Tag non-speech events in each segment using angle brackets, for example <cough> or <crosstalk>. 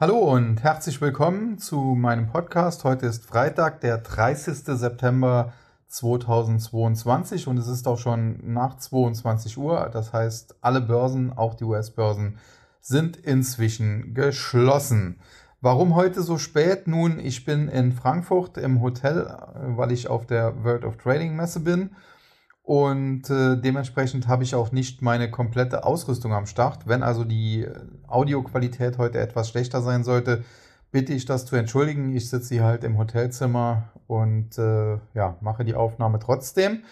Hallo und herzlich willkommen zu meinem Podcast. Heute ist Freitag, der 30. September 2022 und es ist auch schon nach 22 Uhr. Das heißt, alle Börsen, auch die US-Börsen, sind inzwischen geschlossen. Warum heute so spät? Nun, ich bin in Frankfurt im Hotel, weil ich auf der World of Trading Messe bin und äh, dementsprechend habe ich auch nicht meine komplette Ausrüstung am Start. Wenn also die Audioqualität heute etwas schlechter sein sollte, bitte ich das zu entschuldigen. Ich sitze hier halt im Hotelzimmer und äh, ja, mache die Aufnahme trotzdem.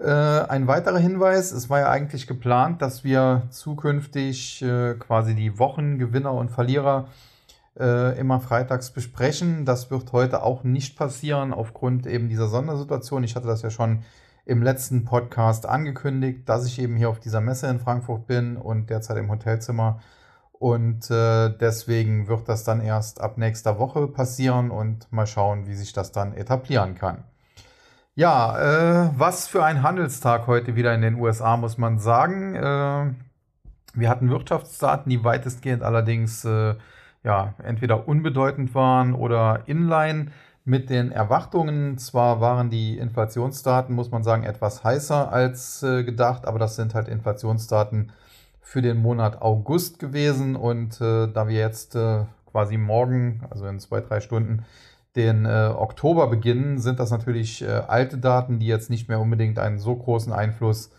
Äh, ein weiterer Hinweis, es war ja eigentlich geplant, dass wir zukünftig äh, quasi die Wochengewinner und Verlierer äh, immer freitags besprechen. Das wird heute auch nicht passieren aufgrund eben dieser Sondersituation. Ich hatte das ja schon im letzten Podcast angekündigt, dass ich eben hier auf dieser Messe in Frankfurt bin und derzeit im Hotelzimmer. Und äh, deswegen wird das dann erst ab nächster Woche passieren und mal schauen, wie sich das dann etablieren kann. Ja, äh, was für ein Handelstag heute wieder in den USA, muss man sagen. Äh, wir hatten Wirtschaftsdaten, die weitestgehend allerdings äh, ja, entweder unbedeutend waren oder inline mit den Erwartungen. Zwar waren die Inflationsdaten, muss man sagen, etwas heißer als äh, gedacht, aber das sind halt Inflationsdaten für den Monat August gewesen. Und äh, da wir jetzt äh, quasi morgen, also in zwei, drei Stunden, den äh, Oktober beginnen, sind das natürlich äh, alte Daten, die jetzt nicht mehr unbedingt einen so großen Einfluss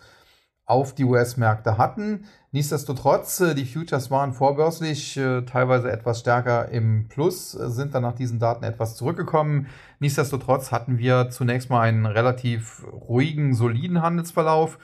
auf die US-Märkte hatten. Nichtsdestotrotz, äh, die Futures waren vorbörslich äh, teilweise etwas stärker im Plus, äh, sind dann nach diesen Daten etwas zurückgekommen. Nichtsdestotrotz hatten wir zunächst mal einen relativ ruhigen, soliden Handelsverlauf.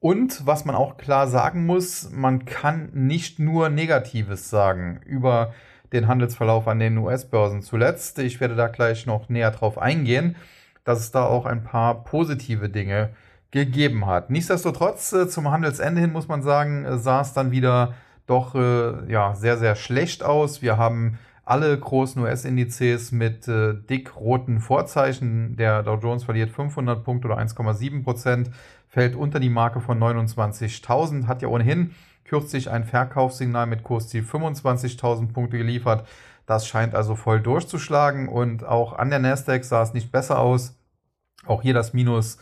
Und was man auch klar sagen muss, man kann nicht nur Negatives sagen über den Handelsverlauf an den US-Börsen zuletzt. Ich werde da gleich noch näher drauf eingehen, dass es da auch ein paar positive Dinge gibt gegeben hat. Nichtsdestotrotz, äh, zum Handelsende hin muss man sagen, äh, sah es dann wieder doch äh, ja, sehr, sehr schlecht aus. Wir haben alle großen US-Indizes mit äh, dick roten Vorzeichen. Der Dow Jones verliert 500 Punkte oder 1,7 Prozent, fällt unter die Marke von 29.000, hat ja ohnehin kürzlich ein Verkaufssignal mit Kursziel 25.000 Punkte geliefert. Das scheint also voll durchzuschlagen und auch an der Nasdaq sah es nicht besser aus. Auch hier das Minus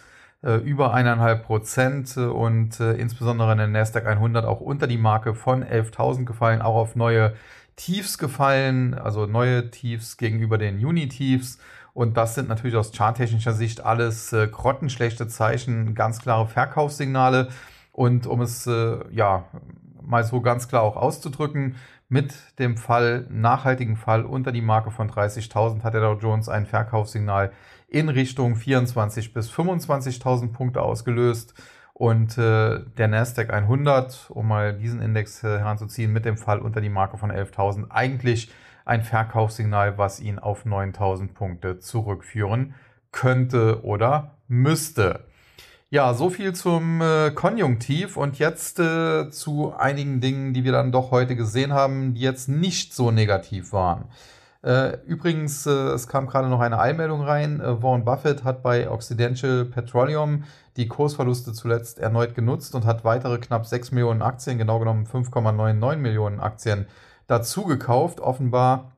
über eineinhalb Prozent und äh, insbesondere in der Nasdaq 100 auch unter die Marke von 11.000 gefallen, auch auf neue Tiefs gefallen, also neue Tiefs gegenüber den Juni-Tiefs. Und das sind natürlich aus charttechnischer Sicht alles äh, grottenschlechte Zeichen, ganz klare Verkaufssignale. Und um es äh, ja mal so ganz klar auch auszudrücken, mit dem Fall, nachhaltigen Fall unter die Marke von 30.000 hat der Dow Jones ein Verkaufssignal in Richtung 24.000 bis 25.000 Punkte ausgelöst. Und äh, der Nasdaq 100, um mal diesen Index äh, heranzuziehen, mit dem Fall unter die Marke von 11.000, eigentlich ein Verkaufssignal, was ihn auf 9.000 Punkte zurückführen könnte oder müsste. Ja, so viel zum äh, Konjunktiv und jetzt äh, zu einigen Dingen, die wir dann doch heute gesehen haben, die jetzt nicht so negativ waren. Äh, übrigens, äh, es kam gerade noch eine Eilmeldung rein. Äh, Warren Buffett hat bei Occidental Petroleum die Kursverluste zuletzt erneut genutzt und hat weitere knapp 6 Millionen Aktien, genau genommen 5,99 Millionen Aktien, dazu gekauft. Offenbar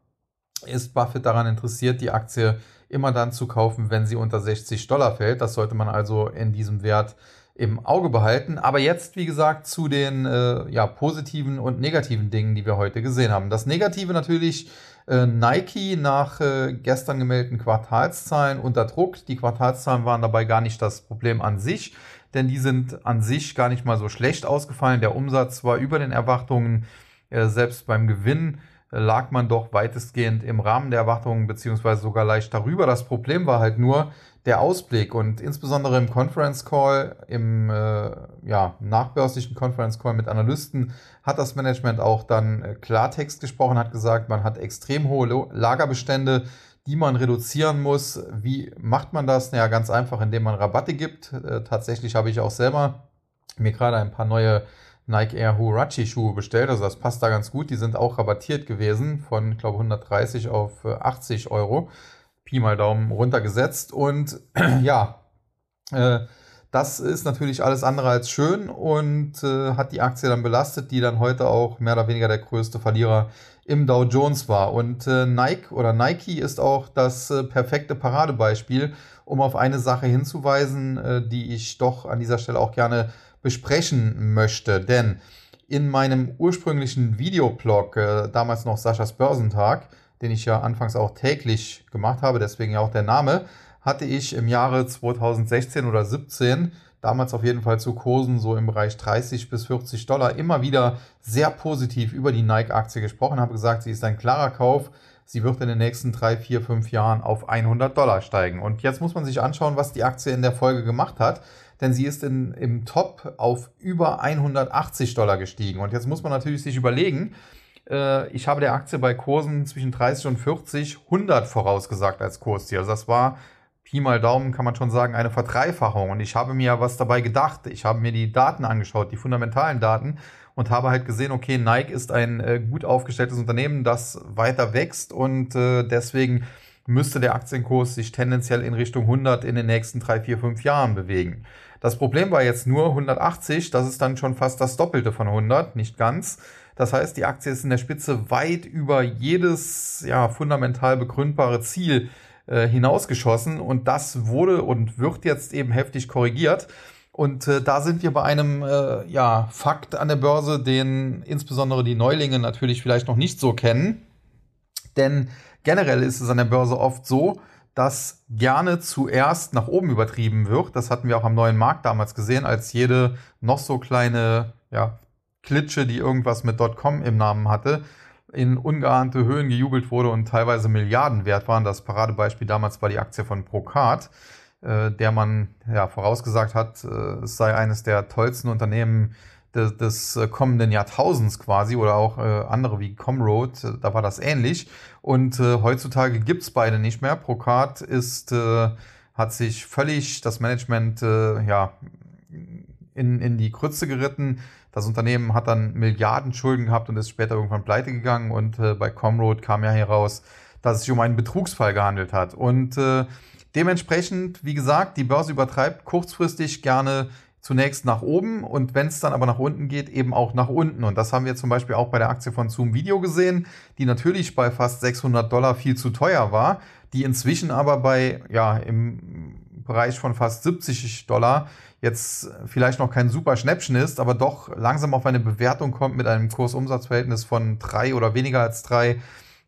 ist Buffett daran interessiert, die Aktie immer dann zu kaufen, wenn sie unter 60 Dollar fällt. Das sollte man also in diesem Wert im Auge behalten. Aber jetzt, wie gesagt, zu den äh, ja, positiven und negativen Dingen, die wir heute gesehen haben. Das Negative natürlich äh, Nike nach äh, gestern gemeldeten Quartalszahlen unter Druck. Die Quartalszahlen waren dabei gar nicht das Problem an sich, denn die sind an sich gar nicht mal so schlecht ausgefallen. Der Umsatz war über den Erwartungen, äh, selbst beim Gewinn lag man doch weitestgehend im Rahmen der Erwartungen beziehungsweise sogar leicht darüber. Das Problem war halt nur, der Ausblick und insbesondere im Conference Call, im äh, ja, nachbörslichen Conference Call mit Analysten, hat das Management auch dann äh, Klartext gesprochen, hat gesagt, man hat extrem hohe Lagerbestände, die man reduzieren muss. Wie macht man das? Naja, ganz einfach, indem man Rabatte gibt. Äh, tatsächlich habe ich auch selber mir gerade ein paar neue Nike Air Huarachi Schuhe bestellt. Also das passt da ganz gut. Die sind auch rabattiert gewesen von, glaube 130 auf 80 äh, Euro. Pi mal Daumen runtergesetzt. Und <clears throat> ja, äh, Das ist natürlich alles andere als schön und äh, hat die Aktie dann belastet, die dann heute auch mehr oder weniger der größte Verlierer im Dow Jones war. Und äh, Nike oder Nike ist auch das äh, perfekte Paradebeispiel, um auf eine Sache hinzuweisen, äh, die ich doch an dieser Stelle auch gerne besprechen möchte. Denn in meinem ursprünglichen Videoblog, äh, damals noch Saschas Börsentag, den ich ja anfangs auch täglich gemacht habe, deswegen ja auch der Name, hatte ich im Jahre 2016 oder 17 damals auf jeden Fall zu Kursen so im Bereich 30 bis 40 Dollar immer wieder sehr positiv über die Nike-Aktie gesprochen, habe gesagt, sie ist ein klarer Kauf. Sie wird in den nächsten drei, vier, fünf Jahren auf 100 Dollar steigen. Und jetzt muss man sich anschauen, was die Aktie in der Folge gemacht hat denn sie ist in, im Top auf über 180 Dollar gestiegen. Und jetzt muss man natürlich sich überlegen, äh, ich habe der Aktie bei Kursen zwischen 30 und 40 100 vorausgesagt als Kursziel. Also das war Pi mal Daumen kann man schon sagen, eine Verdreifachung. Und ich habe mir was dabei gedacht. Ich habe mir die Daten angeschaut, die fundamentalen Daten und habe halt gesehen, okay, Nike ist ein äh, gut aufgestelltes Unternehmen, das weiter wächst und äh, deswegen müsste der Aktienkurs sich tendenziell in Richtung 100 in den nächsten 3, 4, 5 Jahren bewegen. Das Problem war jetzt nur 180, das ist dann schon fast das Doppelte von 100, nicht ganz. Das heißt, die Aktie ist in der Spitze weit über jedes ja, fundamental begründbare Ziel äh, hinausgeschossen und das wurde und wird jetzt eben heftig korrigiert. Und äh, da sind wir bei einem äh, ja, Fakt an der Börse, den insbesondere die Neulinge natürlich vielleicht noch nicht so kennen. Denn generell ist es an der Börse oft so, dass gerne zuerst nach oben übertrieben wird. Das hatten wir auch am neuen Markt damals gesehen, als jede noch so kleine ja, Klitsche, die irgendwas mit .com im Namen hatte, in ungeahnte Höhen gejubelt wurde und teilweise Milliarden wert waren. Das Paradebeispiel damals war die Aktie von Procard, äh, der man ja, vorausgesagt hat, äh, es sei eines der tollsten Unternehmen des, des äh, kommenden Jahrtausends quasi oder auch äh, andere wie Comroad, äh, da war das ähnlich. Und äh, heutzutage gibt's beide nicht mehr. Procard ist, hat sich völlig das Management ja, in, in die Krütze geritten. Das Unternehmen hat dann Milliarden Schulden gehabt und ist später irgendwann pleite gegangen. Und äh, bei Comroad kam ja heraus, dass es sich um einen Betrugsfall gehandelt hat. Und äh, dementsprechend, wie gesagt, die Börse übertreibt kurzfristig gerne zunächst nach oben und wenn es dann aber nach unten geht, eben auch nach unten. Und das haben wir zum Beispiel auch bei der Aktie von Zoom Video gesehen, die natürlich bei fast 600 Dollar viel zu teuer war, die inzwischen aber bei, ja, im Bereich von fast 70 Dollar jetzt vielleicht noch kein super Schnäppchen ist, aber doch langsam auf eine Bewertung kommt mit einem Kursumsatzverhältnis von drei oder weniger als drei,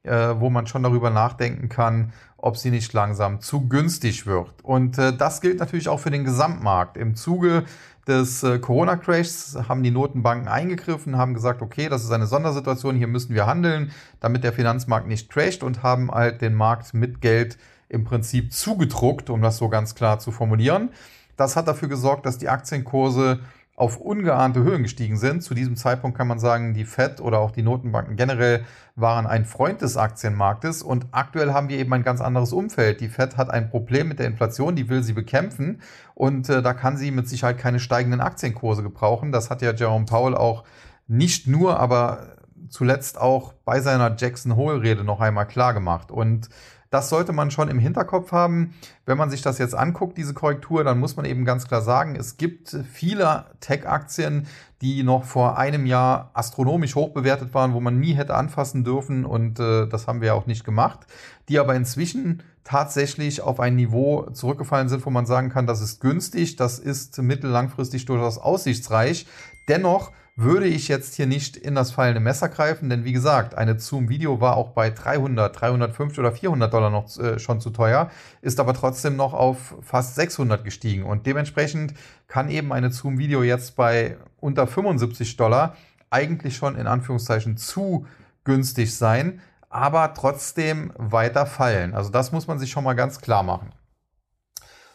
äh, wo man schon darüber nachdenken kann, ob sie nicht langsam zu günstig wird. Und äh, das gilt natürlich auch für den Gesamtmarkt. Im Zuge des äh, Corona-Crashs haben die Notenbanken eingegriffen, haben gesagt, okay, das ist eine Sondersituation, hier müssen wir handeln, damit der Finanzmarkt nicht crasht und haben halt den Markt mit Geld im Prinzip zugedruckt, um das so ganz klar zu formulieren. Das hat dafür gesorgt, dass die Aktienkurse auf ungeahnte Höhen gestiegen sind. Zu diesem Zeitpunkt kann man sagen, die Fed oder auch die Notenbanken generell waren ein Freund des Aktienmarktes und aktuell haben wir eben ein ganz anderes Umfeld. Die Fed hat ein Problem mit der Inflation, die will sie bekämpfen und äh, da kann sie mit Sicherheit keine steigenden Aktienkurse gebrauchen. Das hat ja Jerome Powell auch nicht nur, aber zuletzt auch bei seiner Jackson Hole Rede noch einmal klar gemacht und das sollte man schon im Hinterkopf haben. Wenn man sich das jetzt anguckt, diese Korrektur, dann muss man eben ganz klar sagen, es gibt viele Tech-Aktien, die noch vor einem Jahr astronomisch hoch bewertet waren, wo man nie hätte anfassen dürfen und äh, das haben wir auch nicht gemacht, die aber inzwischen tatsächlich auf ein Niveau zurückgefallen sind, wo man sagen kann, das ist günstig, das ist mittellangfristig durchaus aussichtsreich. Dennoch würde ich jetzt hier nicht in das fallende Messer greifen, denn wie gesagt, eine Zoom-Video war auch bei 300, 350 oder 400 Dollar noch äh, schon zu teuer, ist aber trotzdem noch auf fast 600 gestiegen und dementsprechend kann eben eine Zoom-Video jetzt bei unter 75 Dollar eigentlich schon in Anführungszeichen zu günstig sein, aber trotzdem weiter fallen. Also das muss man sich schon mal ganz klar machen.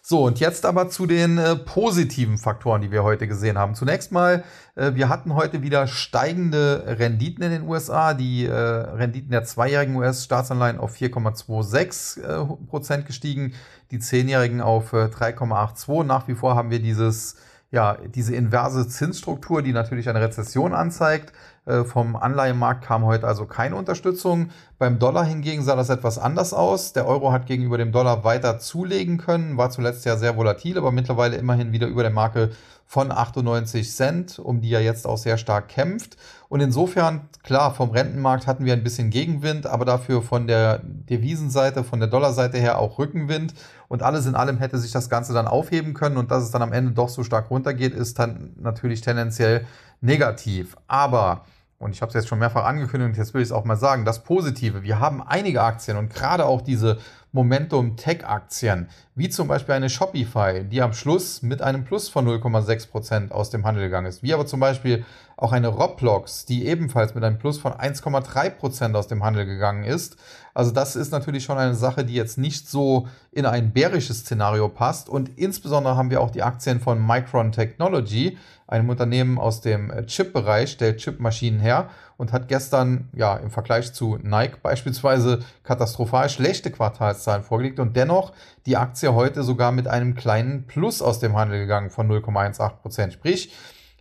So, und jetzt aber zu den äh, positiven Faktoren, die wir heute gesehen haben. Zunächst mal, äh, wir hatten heute wieder steigende Renditen in den USA. Die äh, Renditen der zweijährigen US-Staatsanleihen auf 4,26 äh, Prozent gestiegen, die zehnjährigen auf 3,82. Äh, Nach wie vor haben wir dieses ja, diese inverse Zinsstruktur, die natürlich eine Rezession anzeigt. Äh, vom Anleihenmarkt kam heute also keine Unterstützung. Beim Dollar hingegen sah das etwas anders aus. Der Euro hat gegenüber dem Dollar weiter zulegen können, war zuletzt ja sehr volatil, aber mittlerweile immerhin wieder über der Marke von 98 Cent, um die er jetzt auch sehr stark kämpft. Und insofern, klar, vom Rentenmarkt hatten wir ein bisschen Gegenwind, aber dafür von der Devisenseite, von der Dollarseite her auch Rückenwind. Und alles in allem hätte sich das Ganze dann aufheben können. Und dass es dann am Ende doch so stark runtergeht, ist dann natürlich tendenziell negativ. Aber und ich habe es jetzt schon mehrfach angekündigt jetzt will ich es auch mal sagen, das Positive, wir haben einige Aktien und gerade auch diese Momentum-Tech-Aktien, wie zum Beispiel eine Shopify, die am Schluss mit einem Plus von 0,6% aus dem Handel gegangen ist, wie aber zum Beispiel auch eine Roblox, die ebenfalls mit einem Plus von 1,3% aus dem Handel gegangen ist. Also das ist natürlich schon eine Sache, die jetzt nicht so in ein bärisches Szenario passt. Und insbesondere haben wir auch die Aktien von Micron Technology, einem Unternehmen aus dem Chip-Bereich, stellt Chipmaschinen her und hat gestern ja im Vergleich zu Nike beispielsweise katastrophal schlechte Quartalszahlen vorgelegt und dennoch die Aktie heute sogar mit einem kleinen Plus aus dem Handel gegangen von 0,18% Sprich,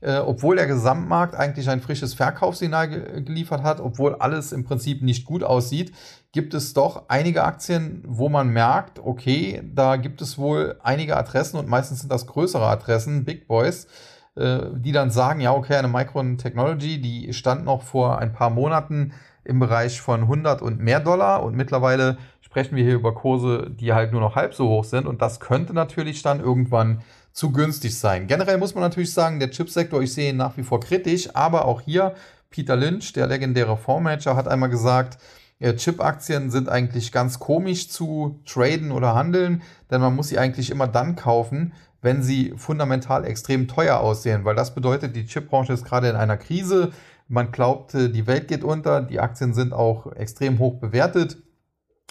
äh, obwohl der Gesamtmarkt eigentlich ein frisches Verkaufssignal ge geliefert hat, obwohl alles im Prinzip nicht gut aussieht, gibt es doch einige Aktien, wo man merkt, okay, da gibt es wohl einige Adressen und meistens sind das größere Adressen, Big Boys, äh, die dann sagen, ja, okay, eine Micron Technology, die stand noch vor ein paar Monaten im Bereich von 100 und mehr Dollar und mittlerweile sprechen wir hier über Kurse, die halt nur noch halb so hoch sind und das könnte natürlich dann irgendwann zu günstig sein. Generell muss man natürlich sagen, der Chipsektor, ich sehe ihn nach wie vor kritisch, aber auch hier Peter Lynch, der legendäre Fondsmanager, hat einmal gesagt, Chip-Aktien sind eigentlich ganz komisch zu traden oder handeln, denn man muss sie eigentlich immer dann kaufen, wenn sie fundamental extrem teuer aussehen, weil das bedeutet, die Chipbranche ist gerade in einer Krise. Man glaubt, die Welt geht unter, die Aktien sind auch extrem hoch bewertet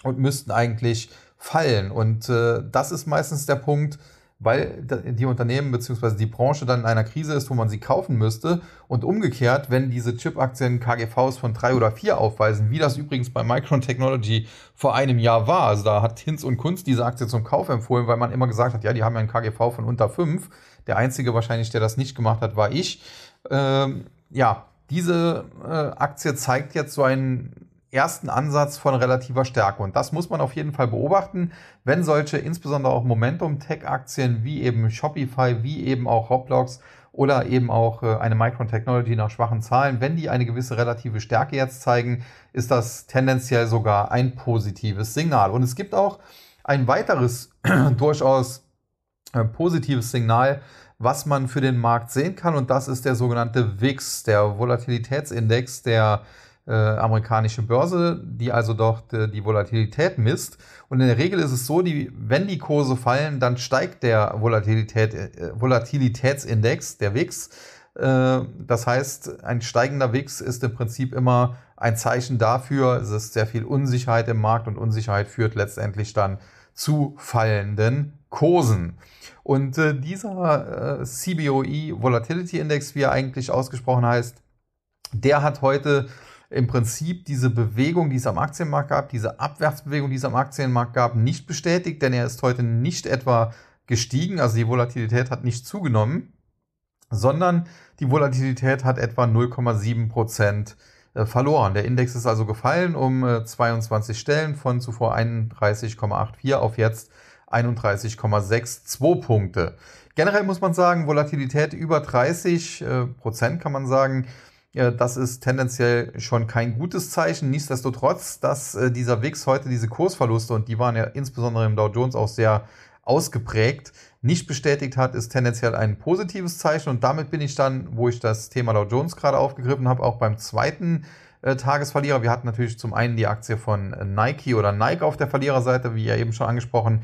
und müssten eigentlich fallen. Und äh, das ist meistens der Punkt, weil die Unternehmen bzw. die Branche dann in einer Krise ist, wo man sie kaufen müsste. Und umgekehrt, wenn diese Chip-Aktien KGVs von drei oder vier aufweisen, wie das übrigens bei Micron Technology vor einem Jahr war, also da hat Hinz und Kunst diese Aktie zum Kauf empfohlen, weil man immer gesagt hat, ja, die haben ja einen KGV von unter fünf. Der einzige wahrscheinlich, der das nicht gemacht hat, war ich. Ähm, ja, diese äh, Aktie zeigt jetzt so einen ersten Ansatz von relativer Stärke. Und das muss man auf jeden Fall beobachten, wenn solche, insbesondere auch Momentum-Tech-Aktien wie eben Shopify, wie eben auch Roblox oder eben auch äh, eine Micron Technology nach schwachen Zahlen, wenn die eine gewisse relative Stärke jetzt zeigen, ist das tendenziell sogar ein positives Signal. Und es gibt auch ein weiteres <clears throat> durchaus äh, positives Signal, was man für den Markt sehen kann. Und das ist der sogenannte VIX, der Volatilitätsindex der äh, amerikanische Börse, die also dort äh, die Volatilität misst. Und in der Regel ist es so, die, wenn die Kurse fallen, dann steigt der Volatilität, äh, Volatilitätsindex, der WIX. Äh, das heißt, ein steigender WIX ist im Prinzip immer ein Zeichen dafür, es ist sehr viel Unsicherheit im Markt und Unsicherheit führt letztendlich dann zu fallenden Kursen. Und äh, dieser äh, CBOE Volatility Index, wie er eigentlich ausgesprochen heißt, der hat heute im Prinzip diese Bewegung, die es am Aktienmarkt gab, diese Abwärtsbewegung, die es am Aktienmarkt gab, nicht bestätigt, denn er ist heute nicht etwa gestiegen, also die Volatilität hat nicht zugenommen, sondern die Volatilität hat etwa 0,7 Prozent äh, verloren. Der Index ist also gefallen um 22 äh, Stellen von zuvor 31,84 auf jetzt 31,62 Punkte. Generell muss man sagen, Volatilität über 30 äh, Prozent kann man sagen, das ist tendenziell schon kein gutes Zeichen. Nichtsdestotrotz, dass äh, dieser WIX heute diese Kursverluste, und die waren ja insbesondere im Dow Jones auch sehr ausgeprägt, nicht bestätigt hat, ist tendenziell ein positives Zeichen. Und damit bin ich dann, wo ich das Thema Dow Jones gerade aufgegriffen habe, auch beim zweiten äh, Tagesverlierer. Wir hatten natürlich zum einen die Aktie von Nike oder Nike auf der Verliererseite, wie ja eben schon angesprochen,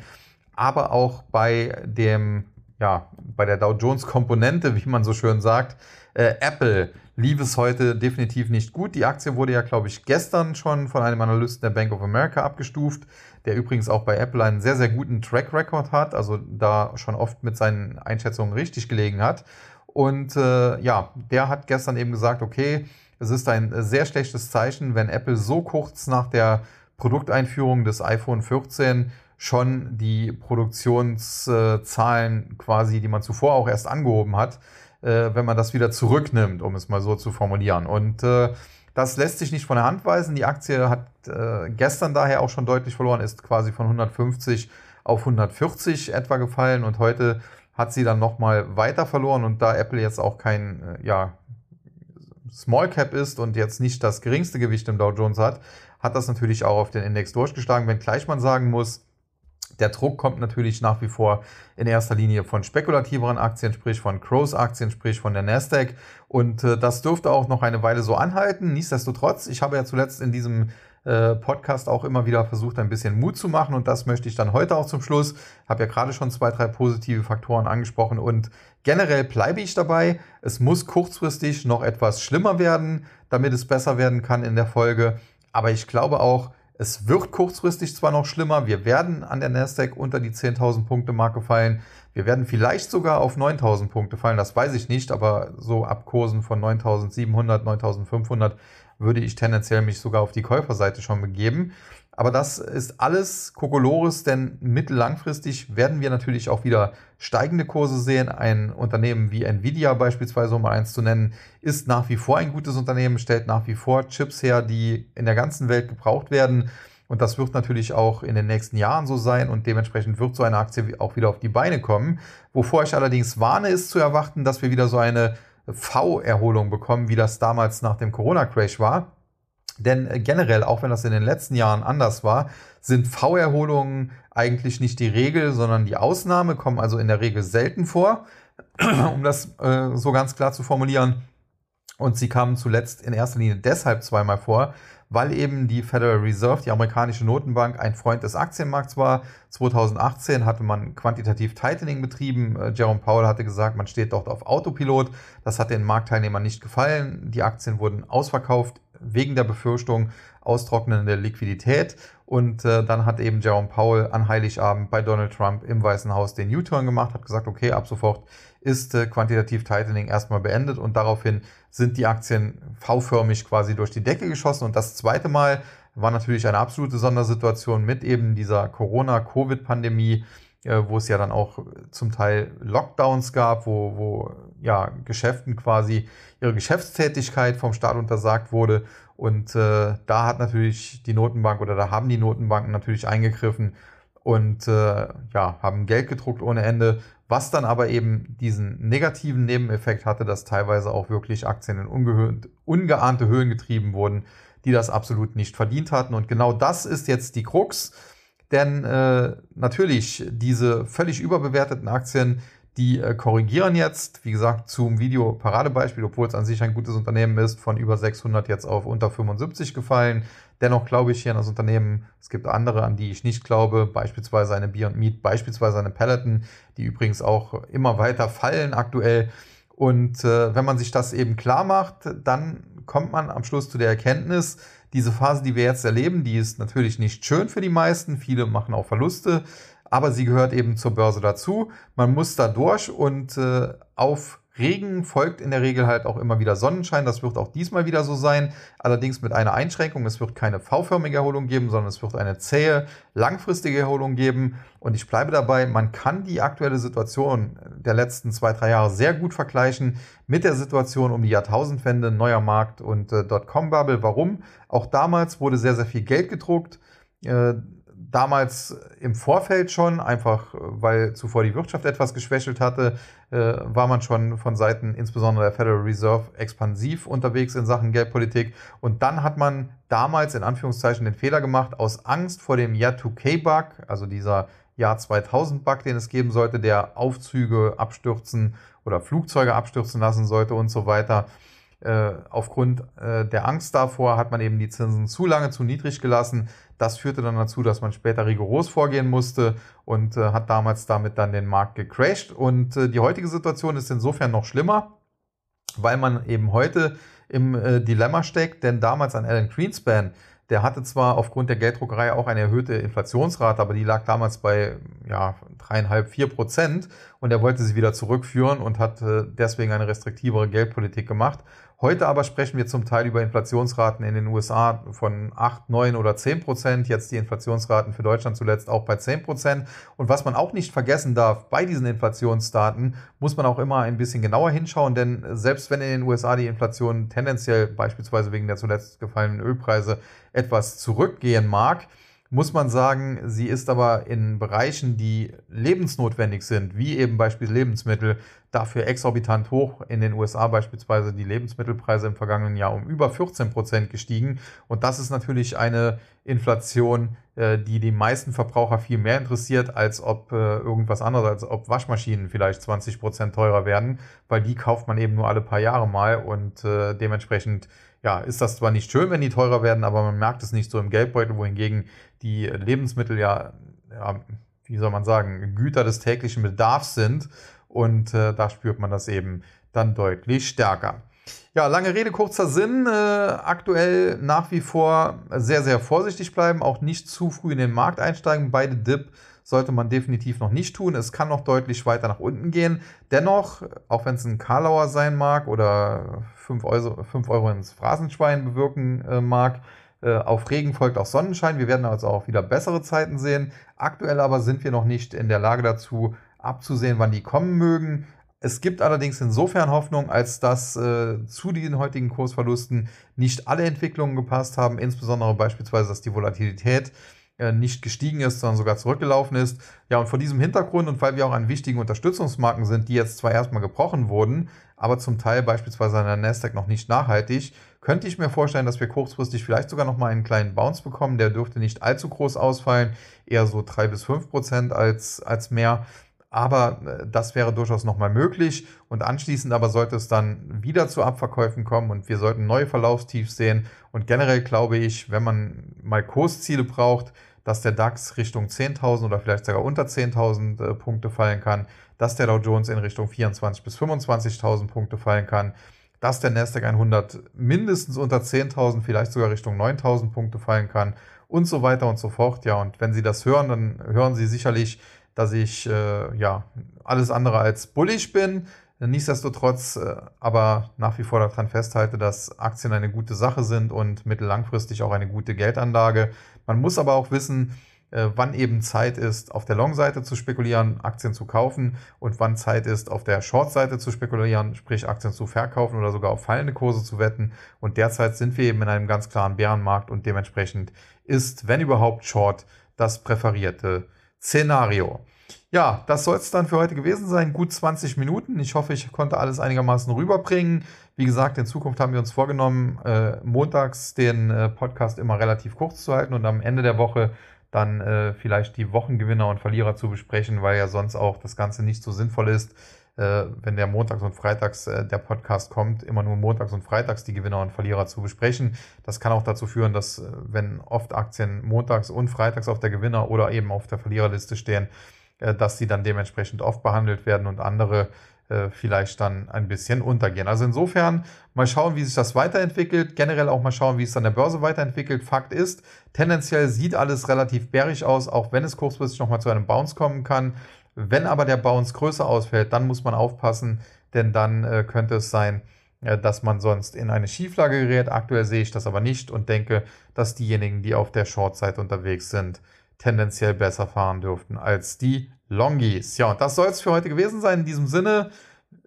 aber auch bei dem, ja, bei der Dow Jones Komponente, wie man so schön sagt, äh, Apple lief es heute definitiv nicht gut. Die Aktie wurde ja, glaube ich, gestern schon von einem Analysten der Bank of America abgestuft, der übrigens auch bei Apple einen sehr, sehr guten Track Record hat, also da schon oft mit seinen Einschätzungen richtig gelegen hat. Und äh, ja, der hat gestern eben gesagt, okay, es ist ein sehr schlechtes Zeichen, wenn Apple so kurz nach der Produkteinführung des iPhone 14 schon die Produktionszahlen quasi, die man zuvor auch erst angehoben hat, äh, wenn man das wieder zurücknimmt, um es mal so zu formulieren. Und äh, das lässt sich nicht von der Hand weisen. Die Aktie hat äh, gestern daher auch schon deutlich verloren, ist quasi von 150 auf 140 etwa gefallen und heute hat sie dann nochmal weiter verloren und da Apple jetzt auch kein ja, Small Cap ist und jetzt nicht das geringste Gewicht im Dow Jones hat, hat das natürlich auch auf den Index durchgeschlagen, wenngleich man sagen muss, der Druck kommt natürlich nach wie vor in erster Linie von spekulativeren Aktien, sprich von Crows Aktien, sprich von der Nasdaq. Und äh, das dürfte auch noch eine Weile so anhalten. Nichtsdestotrotz, ich habe ja zuletzt in diesem äh, Podcast auch immer wieder versucht, ein bisschen Mut zu machen. Und das möchte ich dann heute auch zum Schluss. Habe ja gerade schon zwei, drei positive Faktoren angesprochen. Und generell bleibe ich dabei. Es muss kurzfristig noch etwas schlimmer werden, damit es besser werden kann in der Folge. Aber ich glaube auch, es wird kurzfristig zwar noch schlimmer, wir werden an der Nasdaq unter die 10.000 Punkte Marke fallen. Wir werden vielleicht sogar auf 9.000 Punkte fallen, das weiß ich nicht, aber so ab Kursen von 9.700, 9.500 würde ich tendenziell mich sogar auf die Käuferseite schon begeben. Aber das ist alles Kokolores, denn mittellangfristig werden wir natürlich auch wieder steigende Kurse sehen. Ein Unternehmen wie Nvidia beispielsweise, um mal eins zu nennen, ist nach wie vor ein gutes Unternehmen, stellt nach wie vor Chips her, die in der ganzen Welt gebraucht werden. Und das wird natürlich auch in den nächsten Jahren so sein und dementsprechend wird so eine Aktie auch wieder auf die Beine kommen. Wovor ich allerdings warne, ist zu erwarten, dass wir wieder so eine V-Erholung bekommen, wie das damals nach dem Corona-Crash war. Denn äh, generell, auch wenn das in den letzten Jahren anders war, sind V-Erholungen eigentlich nicht die Regel, sondern die Ausnahme, kommen also in der Regel selten vor, <clears throat> um das äh, so ganz klar zu formulieren. Und sie kamen zuletzt in erster Linie deshalb zweimal vor, weil eben die Federal Reserve, die amerikanische Notenbank, ein Freund des Aktienmarkts war. 2018 hatte man quantitativ Tightening betrieben. Äh, Jerome Powell hatte gesagt, man steht dort auf Autopilot. Das hat den Marktteilnehmern nicht gefallen. Die Aktien wurden ausverkauft wegen der Befürchtung austrocknende Liquidität. Und äh, dann hat eben Jerome Powell an Heiligabend bei Donald Trump im Weißen Haus den U-Turn gemacht, hat gesagt, okay, ab sofort ist äh, quantitativ Tightening erstmal beendet und daraufhin sind die Aktien V-förmig quasi durch die Decke geschossen. Und das zweite Mal war natürlich eine absolute Sondersituation mit eben dieser Corona-Covid-Pandemie, äh, wo es ja dann auch zum Teil Lockdowns gab, wo, wo ja Geschäften quasi ihre Geschäftstätigkeit vom Staat untersagt wurde. Und äh, da hat natürlich die Notenbank oder da haben die Notenbanken natürlich eingegriffen und äh, ja, haben Geld gedruckt ohne Ende, was dann aber eben diesen negativen Nebeneffekt hatte, dass teilweise auch wirklich Aktien in ungeahnte Höhen getrieben wurden, die das absolut nicht verdient hatten. Und genau das ist jetzt die Krux, denn äh, natürlich diese völlig überbewerteten Aktien, die äh, korrigieren jetzt, wie gesagt, zum Video-Paradebeispiel, obwohl es an sich ein gutes Unternehmen ist, von über 600 jetzt auf unter 75 gefallen. Dennoch glaube ich hier an das Unternehmen, es gibt andere, an die ich nicht glaube, beispielsweise eine Beyond Meat, beispielsweise eine Peloton, die übrigens auch immer weiter fallen aktuell. Und äh, wenn man sich das eben klar macht, dann kommt man am Schluss zu der Erkenntnis, diese Phase, die wir jetzt erleben, die ist natürlich nicht schön für die meisten. Viele machen auch Verluste aber sie gehört eben zur Börse dazu. Man muss da durch und äh, auf Regen folgt in der Regel halt auch immer wieder Sonnenschein. Das wird auch diesmal wieder so sein. Allerdings mit einer Einschränkung. Es wird keine V-förmige Erholung geben, sondern es wird eine zähe, langfristige Erholung geben. Und ich bleibe dabei, man kann die aktuelle Situation der letzten zwei, drei Jahre sehr gut vergleichen mit der Situation um die Jahrtausendwende, neuer Markt und äh, Dotcom-Bubble. Warum? Auch damals wurde sehr, sehr viel Geld gedruckt. Äh, damals im Vorfeld schon, einfach weil zuvor die Wirtschaft etwas geschwächelt hatte, äh, war man schon von Seiten insbesondere der Federal Reserve expansiv unterwegs in Sachen Geldpolitik. Und dann hat man damals in Anführungszeichen den Fehler gemacht, aus Angst vor dem Jahr 2K-Bug, also dieser Jahr 2000-Bug, den es geben sollte, der Aufzüge abstürzen oder Flugzeuge abstürzen lassen sollte und so weiter. Äh, aufgrund äh, der Angst davor hat man eben die Zinsen zu lange zu niedrig gelassen. Das führte dann dazu, dass man später rigoros vorgehen musste und äh, hat damals damit dann den Markt gecrashed. Und äh, die heutige Situation ist insofern noch schlimmer, weil man eben heute im äh, Dilemma steckt, denn damals an Alan Greenspan, der hatte zwar aufgrund der Gelddruckerei auch eine erhöhte Inflationsrate, aber die lag damals bei ja, dreieinhalb, vier Prozent und er wollte sie wieder zurückführen und hat äh, deswegen eine restriktivere Geldpolitik gemacht. Heute aber sprechen wir zum Teil über Inflationsraten in den USA von 8, 9 oder 10 Prozent. Jetzt die Inflationsraten für Deutschland zuletzt auch bei 10 Prozent. Und was man auch nicht vergessen darf, bei diesen Inflationsdaten muss man auch immer ein bisschen genauer hinschauen, denn selbst wenn in den USA die Inflation tendenziell beispielsweise wegen der zuletzt gefallenen Ölpreise etwas zurückgehen mag, muss man sagen, sie ist aber in Bereichen, die lebensnotwendig sind, wie eben beispielsweise Lebensmittel, dafür exorbitant hoch. In den USA beispielsweise die Lebensmittelpreise im vergangenen Jahr um über 14 Prozent gestiegen. Und das ist natürlich eine Inflation, äh, die die meisten Verbraucher viel mehr interessiert, als ob äh, irgendwas anderes, als ob Waschmaschinen vielleicht 20 Prozent teurer werden, weil die kauft man eben nur alle paar Jahre mal und äh, dementsprechend ja, ist das zwar nicht schön, wenn die teurer werden, aber man merkt es nicht so im Geldbeutel, wohingegen die Lebensmittel ja, ja wie soll man sagen, Güter des täglichen Bedarfs sind und äh, da spürt man das eben dann deutlich stärker. Ja, lange Rede, kurzer Sinn. Äh, aktuell nach wie vor sehr, sehr vorsichtig bleiben, auch nicht zu früh in den Markt einsteigen. Beide Dip sollte man definitiv noch nicht tun. Es kann noch deutlich weiter nach unten gehen. Dennoch, auch wenn es ein Karlauer sein mag oder 5 Euro, 5 Euro ins Phrasenschwein bewirken äh, mag, auf Regen folgt auch Sonnenschein. Wir werden also auch wieder bessere Zeiten sehen. Aktuell aber sind wir noch nicht in der Lage dazu, abzusehen, wann die kommen mögen. Es gibt allerdings insofern Hoffnung, als dass äh, zu den heutigen Kursverlusten nicht alle Entwicklungen gepasst haben, insbesondere beispielsweise, dass die Volatilität äh, nicht gestiegen ist, sondern sogar zurückgelaufen ist. Ja, und vor diesem Hintergrund und weil wir auch an wichtigen Unterstützungsmarken sind, die jetzt zwar erstmal gebrochen wurden, aber zum Teil beispielsweise an der Nasdaq noch nicht nachhaltig, könnte ich mir vorstellen, dass wir kurzfristig vielleicht sogar noch mal einen kleinen Bounce bekommen. Der dürfte nicht allzu groß ausfallen, eher so drei bis fünf Prozent als, als mehr. Aber äh, das wäre durchaus nochmal möglich. Und anschließend aber sollte es dann wieder zu Abverkäufen kommen und wir sollten neue Verlaufstiefs sehen. Und generell glaube ich, wenn man mal Kursziele braucht, dass der DAX Richtung 10.000 oder vielleicht sogar unter 10.000 äh, Punkte fallen kann, dass der Dow Jones in Richtung 24.000 bis 25.000 Punkte fallen kann, dass der Nasdaq 100 mindestens unter 10.000, vielleicht sogar Richtung 9.000 Punkte fallen kann und so weiter und so fort. Ja, und wenn Sie das hören, dann hören Sie sicherlich, dass ich äh, ja alles andere als bullig bin. Nichtsdestotrotz äh, aber nach wie vor daran festhalte, dass Aktien eine gute Sache sind und mittellangfristig auch eine gute Geldanlage. Man muss aber auch wissen, wann eben Zeit ist, auf der Long-Seite zu spekulieren, Aktien zu kaufen und wann Zeit ist, auf der Short-Seite zu spekulieren, sprich Aktien zu verkaufen oder sogar auf fallende Kurse zu wetten. Und derzeit sind wir eben in einem ganz klaren Bärenmarkt und dementsprechend ist, wenn überhaupt, Short das präferierte Szenario. Ja, das soll es dann für heute gewesen sein. Gut 20 Minuten. Ich hoffe, ich konnte alles einigermaßen rüberbringen. Wie gesagt, in Zukunft haben wir uns vorgenommen, äh, montags den äh, Podcast immer relativ kurz zu halten und am Ende der Woche dann äh, vielleicht die Wochengewinner und Verlierer zu besprechen, weil ja sonst auch das Ganze nicht so sinnvoll ist, äh, wenn der montags und freitags äh, der Podcast kommt, immer nur montags und freitags die Gewinner und Verlierer zu besprechen. Das kann auch dazu führen, dass äh, wenn oft Aktien montags und freitags auf der Gewinner- oder eben auf der Verliererliste stehen, äh, dass sie dann dementsprechend oft behandelt werden und andere äh, vielleicht dann ein bisschen untergehen. Also insofern mal schauen, wie sich das weiterentwickelt. Generell auch mal schauen, wie es an der Börse weiterentwickelt. Fakt ist, tendenziell sieht alles relativ bärig aus, auch wenn es kurzfristig nochmal zu einem Bounce kommen kann. Wenn aber der Bounce größer ausfällt, dann muss man aufpassen, denn dann äh, könnte es sein, äh, dass man sonst in eine Schieflage gerät. Aktuell sehe ich das aber nicht und denke, dass diejenigen, die auf der Short-Seite unterwegs sind, tendenziell besser fahren dürften als die Longies. Ja, und das soll es für heute gewesen sein. In diesem Sinne,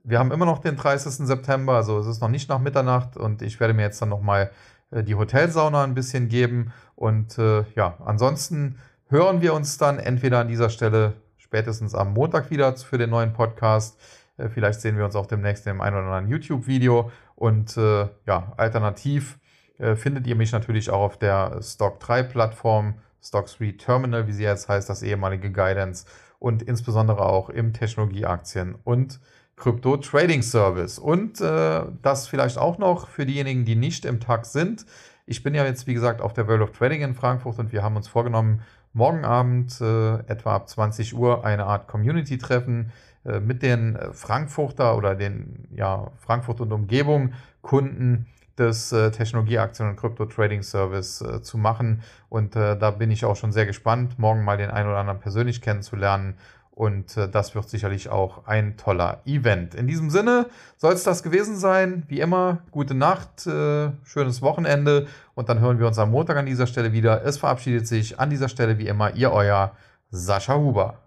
wir haben immer noch den 30. September, also es ist noch nicht nach Mitternacht und ich werde mir jetzt dann nochmal äh, die Hotelsauna ein bisschen geben. Und äh, ja, ansonsten hören wir uns dann entweder an dieser Stelle spätestens am Montag wieder für den neuen Podcast. Äh, vielleicht sehen wir uns auch demnächst in dem oder anderen YouTube-Video. Und äh, ja, alternativ äh, findet ihr mich natürlich auch auf der Stock 3-Plattform Stock 3 Terminal, wie sie jetzt heißt, das ehemalige Guidance und insbesondere auch im Technologieaktien und Krypto Trading Service. Und äh, das vielleicht auch noch für diejenigen, die nicht im Tag sind. Ich bin ja jetzt, wie gesagt, auf der World of Trading in Frankfurt und wir haben uns vorgenommen, morgen Abend äh, etwa ab 20 Uhr eine Art Community-Treffen äh, mit den Frankfurter oder den ja, Frankfurt und Umgebung Kunden des äh, Technologieaktien- und Krypto-Trading-Service äh, zu machen. Und äh, da bin ich auch schon sehr gespannt, morgen mal den einen oder anderen persönlich kennenzulernen. Und äh, das wird sicherlich auch ein toller Event. In diesem Sinne soll es das gewesen sein. Wie immer, gute Nacht, äh, schönes Wochenende. Und dann hören wir uns am Montag an dieser Stelle wieder. Es verabschiedet sich an dieser Stelle wie immer Ihr euer Sascha Huber.